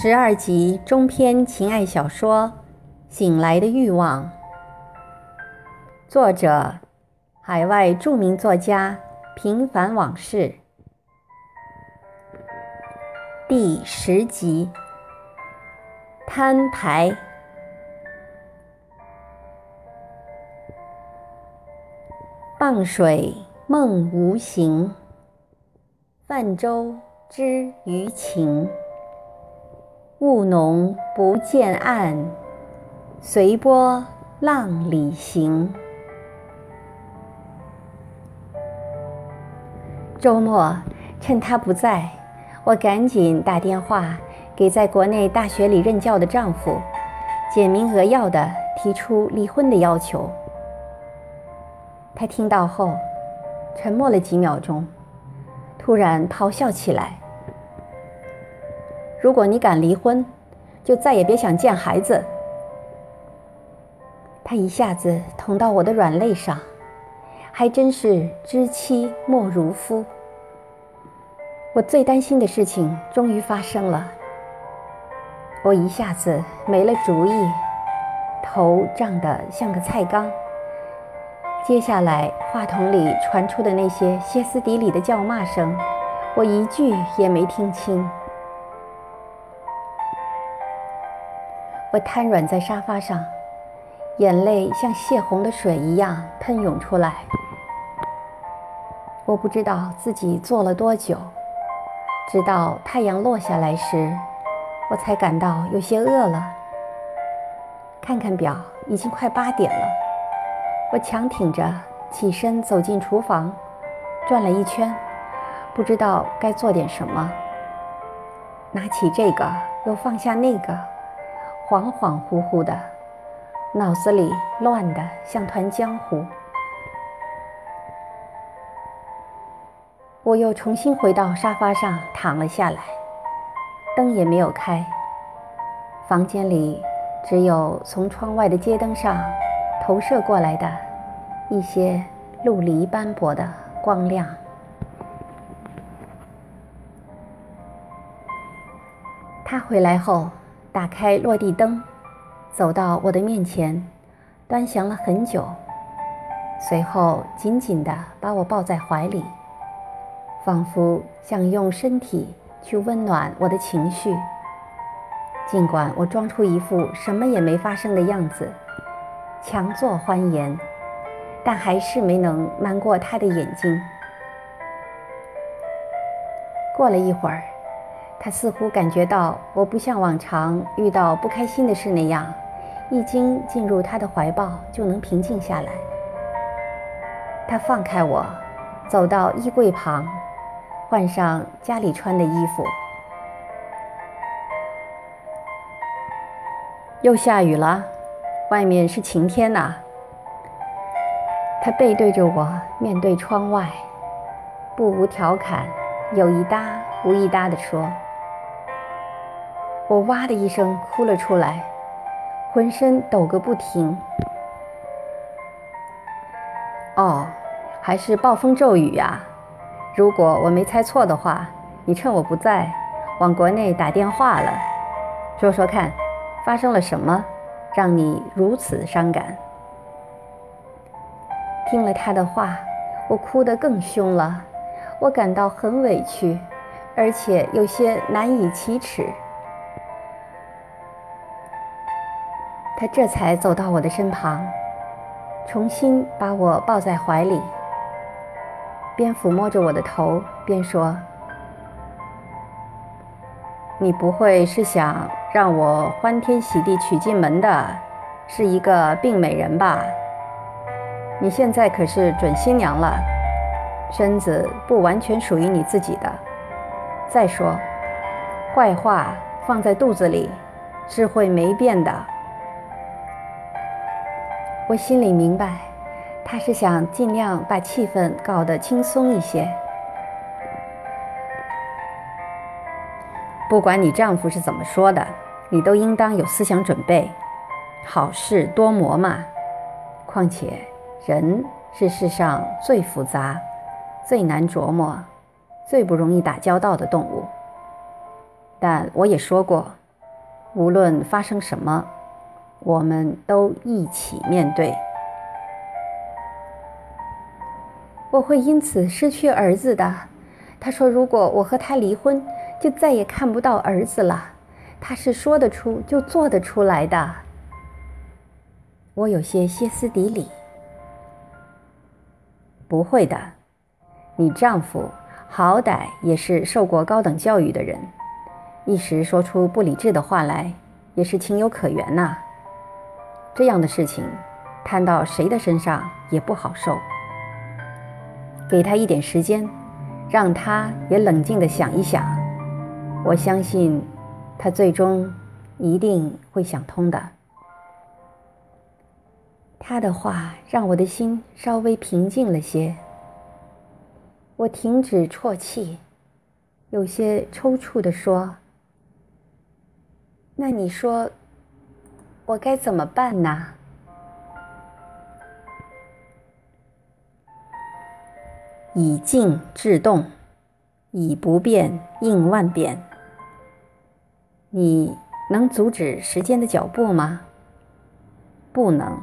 十二集中篇情爱小说《醒来的欲望》，作者：海外著名作家平凡往事，第十集摊牌。傍水梦无形，泛舟知鱼情。雾浓不见岸，随波浪里行。周末趁他不在，我赶紧打电话给在国内大学里任教的丈夫，简明扼要的提出离婚的要求。他听到后，沉默了几秒钟，突然咆哮起来。如果你敢离婚，就再也别想见孩子。他一下子捅到我的软肋上，还真是知妻莫如夫。我最担心的事情终于发生了，我一下子没了主意，头胀得像个菜缸。接下来话筒里传出的那些歇斯底里的叫骂声，我一句也没听清。我瘫软在沙发上，眼泪像泄洪的水一样喷涌出来。我不知道自己坐了多久，直到太阳落下来时，我才感到有些饿了。看看表，已经快八点了。我强挺着起身走进厨房，转了一圈，不知道该做点什么。拿起这个，又放下那个。恍恍惚惚的，脑子里乱的像团浆糊。我又重新回到沙发上躺了下来，灯也没有开，房间里只有从窗外的街灯上投射过来的一些陆离斑驳的光亮。他回来后。打开落地灯，走到我的面前，端详了很久，随后紧紧地把我抱在怀里，仿佛想用身体去温暖我的情绪。尽管我装出一副什么也没发生的样子，强作欢颜，但还是没能瞒过他的眼睛。过了一会儿。他似乎感觉到我不像往常遇到不开心的事那样，一经进入他的怀抱就能平静下来。他放开我，走到衣柜旁，换上家里穿的衣服。又下雨了，外面是晴天呐。他背对着我，面对窗外，不无调侃，有一搭无一搭地说。我哇的一声哭了出来，浑身抖个不停。哦，还是暴风骤雨呀！如果我没猜错的话，你趁我不在，往国内打电话了。说说看，发生了什么，让你如此伤感？听了他的话，我哭得更凶了，我感到很委屈，而且有些难以启齿。他这才走到我的身旁，重新把我抱在怀里，边抚摸着我的头，边说：“你不会是想让我欢天喜地娶进门的，是一个病美人吧？你现在可是准新娘了，身子不完全属于你自己的。再说，坏话放在肚子里，是会没变的。”我心里明白，他是想尽量把气氛搞得轻松一些。不管你丈夫是怎么说的，你都应当有思想准备。好事多磨嘛。况且，人是世上最复杂、最难琢磨、最不容易打交道的动物。但我也说过，无论发生什么，我们都一起面对。我会因此失去儿子的。他说：“如果我和他离婚，就再也看不到儿子了。”他是说得出就做得出来的。我有些歇斯底里。不会的，你丈夫好歹也是受过高等教育的人，一时说出不理智的话来，也是情有可原呐。这样的事情摊到谁的身上也不好受。给他一点时间，让他也冷静的想一想。我相信，他最终一定会想通的。他的话让我的心稍微平静了些。我停止啜泣，有些抽搐地说：“那你说，我该怎么办呢？”以静制动，以不变应万变。你能阻止时间的脚步吗？不能。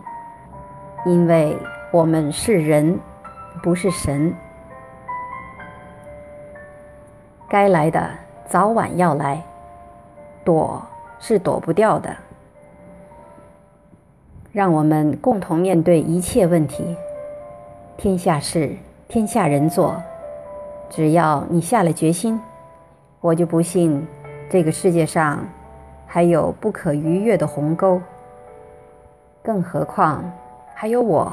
因为我们是人，不是神。该来的早晚要来，躲是躲不掉的。让我们共同面对一切问题。天下事，天下人做。只要你下了决心，我就不信这个世界上还有不可逾越的鸿沟。更何况。还有我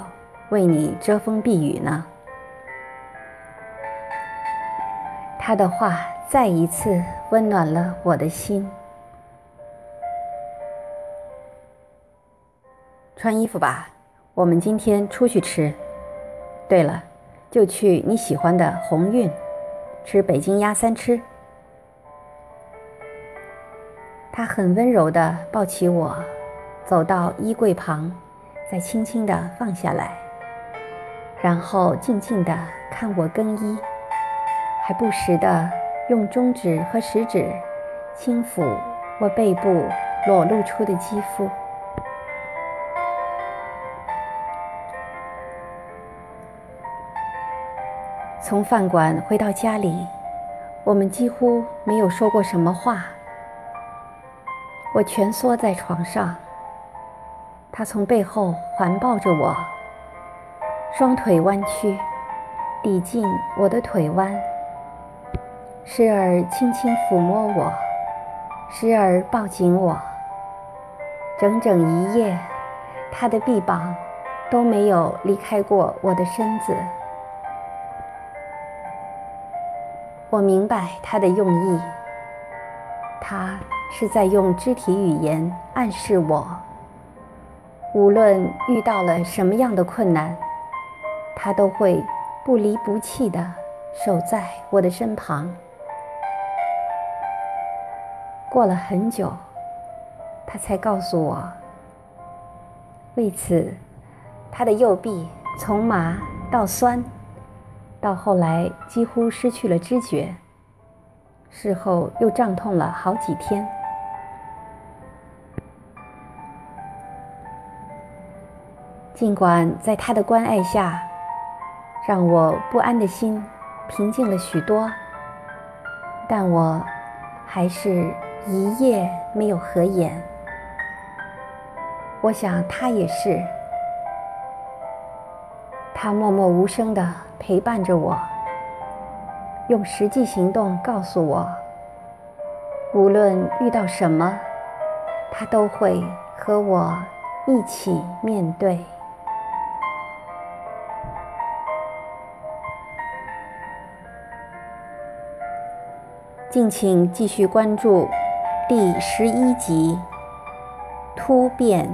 为你遮风避雨呢。他的话再一次温暖了我的心。穿衣服吧，我们今天出去吃。对了，就去你喜欢的鸿运，吃北京鸭三吃。他很温柔地抱起我，走到衣柜旁。再轻轻地放下来，然后静静地看我更衣，还不时地用中指和食指轻抚我背部裸露出的肌肤。从饭馆回到家里，我们几乎没有说过什么话。我蜷缩在床上。他从背后环抱着我，双腿弯曲，抵近我的腿弯，时而轻轻抚摸我，时而抱紧我。整整一夜，他的臂膀都没有离开过我的身子。我明白他的用意，他是在用肢体语言暗示我。无论遇到了什么样的困难，他都会不离不弃地守在我的身旁。过了很久，他才告诉我，为此，他的右臂从麻到酸，到后来几乎失去了知觉，事后又胀痛了好几天。尽管在他的关爱下，让我不安的心平静了许多，但我还是一夜没有合眼。我想他也是，他默默无声地陪伴着我，用实际行动告诉我，无论遇到什么，他都会和我一起面对。敬请继续关注第十一集《突变》。